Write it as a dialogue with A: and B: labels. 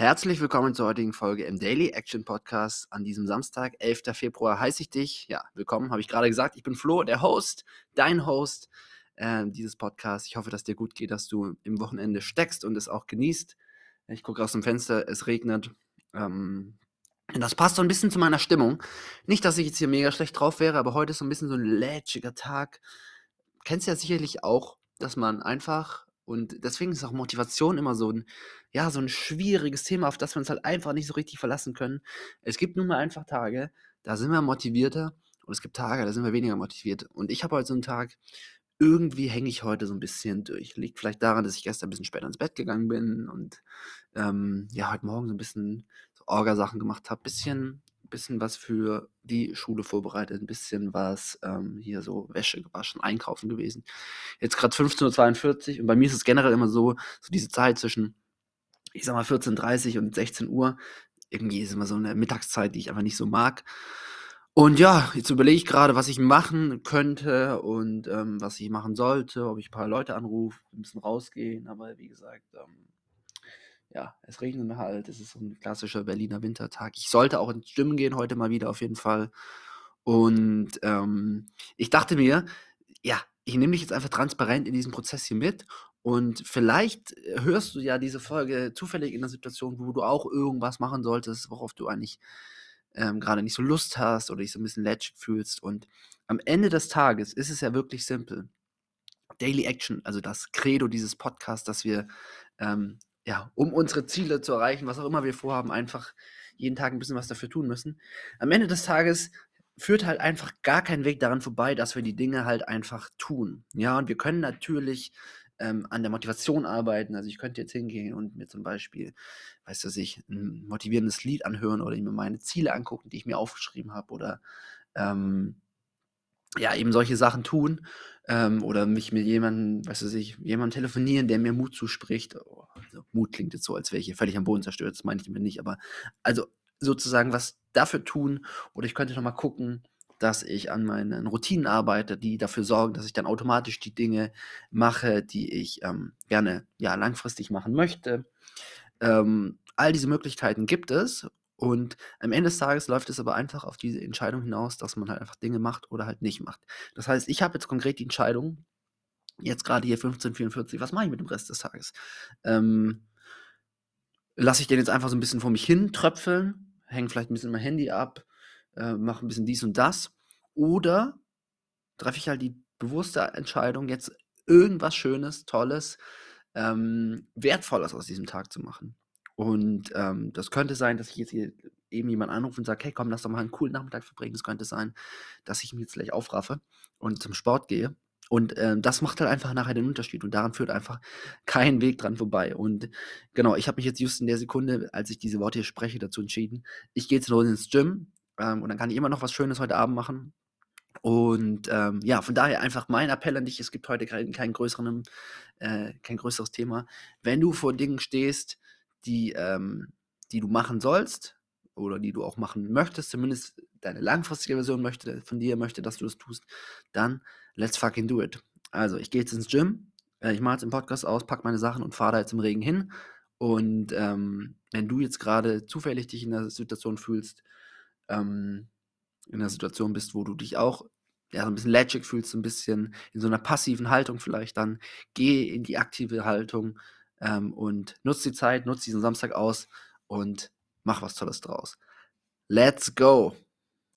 A: Herzlich willkommen zur heutigen Folge im Daily Action Podcast. An diesem Samstag, 11. Februar, heiße ich dich. Ja, willkommen, habe ich gerade gesagt. Ich bin Flo, der Host, dein Host äh, dieses Podcasts. Ich hoffe, dass dir gut geht, dass du im Wochenende steckst und es auch genießt. Ich gucke aus dem Fenster, es regnet. Ähm, das passt so ein bisschen zu meiner Stimmung. Nicht, dass ich jetzt hier mega schlecht drauf wäre, aber heute ist so ein bisschen so ein lätschiger Tag. Kennst ja sicherlich auch, dass man einfach und deswegen ist auch Motivation immer so ein, ja, so ein schwieriges Thema, auf das wir uns halt einfach nicht so richtig verlassen können. Es gibt nun mal einfach Tage, da sind wir motivierter und es gibt Tage, da sind wir weniger motiviert. Und ich habe heute so einen Tag, irgendwie hänge ich heute so ein bisschen durch. Liegt vielleicht daran, dass ich gestern ein bisschen später ins Bett gegangen bin und ähm, ja, heute Morgen so ein bisschen so Orga-Sachen gemacht habe. Bisschen bisschen was für die Schule vorbereitet, ein bisschen was ähm, hier so Wäsche gewaschen, einkaufen gewesen. Jetzt gerade 15.42 Uhr und bei mir ist es generell immer so, so diese Zeit zwischen, ich sag mal 14.30 Uhr und 16 Uhr, irgendwie ist immer so eine Mittagszeit, die ich einfach nicht so mag. Und ja, jetzt überlege ich gerade, was ich machen könnte und ähm, was ich machen sollte, ob ich ein paar Leute anrufe, ein bisschen rausgehen, aber wie gesagt, ähm, ja, es regnet halt. Es ist so ein klassischer Berliner Wintertag. Ich sollte auch ins Gym gehen heute mal wieder auf jeden Fall. Und ähm, ich dachte mir, ja, ich nehme dich jetzt einfach transparent in diesem Prozess hier mit. Und vielleicht hörst du ja diese Folge zufällig in einer Situation, wo du auch irgendwas machen solltest, worauf du eigentlich ähm, gerade nicht so Lust hast oder dich so ein bisschen lätschig fühlst. Und am Ende des Tages ist es ja wirklich simpel. Daily Action, also das Credo dieses Podcasts, dass wir ähm, ja, um unsere Ziele zu erreichen, was auch immer wir vorhaben, einfach jeden Tag ein bisschen was dafür tun müssen. Am Ende des Tages führt halt einfach gar kein Weg daran vorbei, dass wir die Dinge halt einfach tun. Ja, und wir können natürlich ähm, an der Motivation arbeiten. Also ich könnte jetzt hingehen und mir zum Beispiel, weißt du, sich ein motivierendes Lied anhören oder mir meine Ziele angucken, die ich mir aufgeschrieben habe oder ähm, ja, eben solche Sachen tun ähm, oder mich mit jemandem, weißt du, sich jemandem telefonieren, der mir Mut zuspricht. Mut klingt jetzt so, als wäre ich hier völlig am Boden zerstört, das meine ich damit nicht, aber also sozusagen was dafür tun oder ich könnte nochmal gucken, dass ich an meinen Routinen arbeite, die dafür sorgen, dass ich dann automatisch die Dinge mache, die ich ähm, gerne ja langfristig machen möchte. Ähm, all diese Möglichkeiten gibt es und am Ende des Tages läuft es aber einfach auf diese Entscheidung hinaus, dass man halt einfach Dinge macht oder halt nicht macht. Das heißt, ich habe jetzt konkret die Entscheidung, jetzt gerade hier 15:44, was mache ich mit dem Rest des Tages? Ähm, lasse ich den jetzt einfach so ein bisschen vor mich hin tröpfeln, hänge vielleicht ein bisschen mein Handy ab, äh, mache ein bisschen dies und das oder treffe ich halt die bewusste Entscheidung, jetzt irgendwas Schönes, Tolles, ähm, Wertvolles aus diesem Tag zu machen. Und ähm, das könnte sein, dass ich jetzt hier eben jemand anrufe und sage, hey komm, lass doch mal einen coolen Nachmittag verbringen. Es könnte sein, dass ich mich jetzt gleich aufraffe und zum Sport gehe. Und ähm, das macht halt einfach nachher den Unterschied. Und daran führt einfach kein Weg dran vorbei. Und genau, ich habe mich jetzt just in der Sekunde, als ich diese Worte hier spreche, dazu entschieden. Ich gehe jetzt los ins Gym ähm, und dann kann ich immer noch was Schönes heute Abend machen. Und ähm, ja, von daher einfach mein Appell an dich, es gibt heute kein, kein, größeren, äh, kein größeres Thema. Wenn du vor Dingen stehst, die, ähm, die du machen sollst oder die du auch machen möchtest, zumindest deine langfristige Version möchte, von dir möchte, dass du das tust, dann let's fucking do it. Also, ich gehe jetzt ins Gym, äh, ich mache jetzt den Podcast aus, packe meine Sachen und fahre da jetzt im Regen hin. Und ähm, wenn du jetzt gerade zufällig dich in der Situation fühlst, ähm, in der Situation bist, wo du dich auch ja, so ein bisschen lätschig fühlst, so ein bisschen in so einer passiven Haltung vielleicht, dann geh in die aktive Haltung, ähm, und nutz die Zeit, nutz diesen Samstag aus und mach was Tolles draus. Let's go!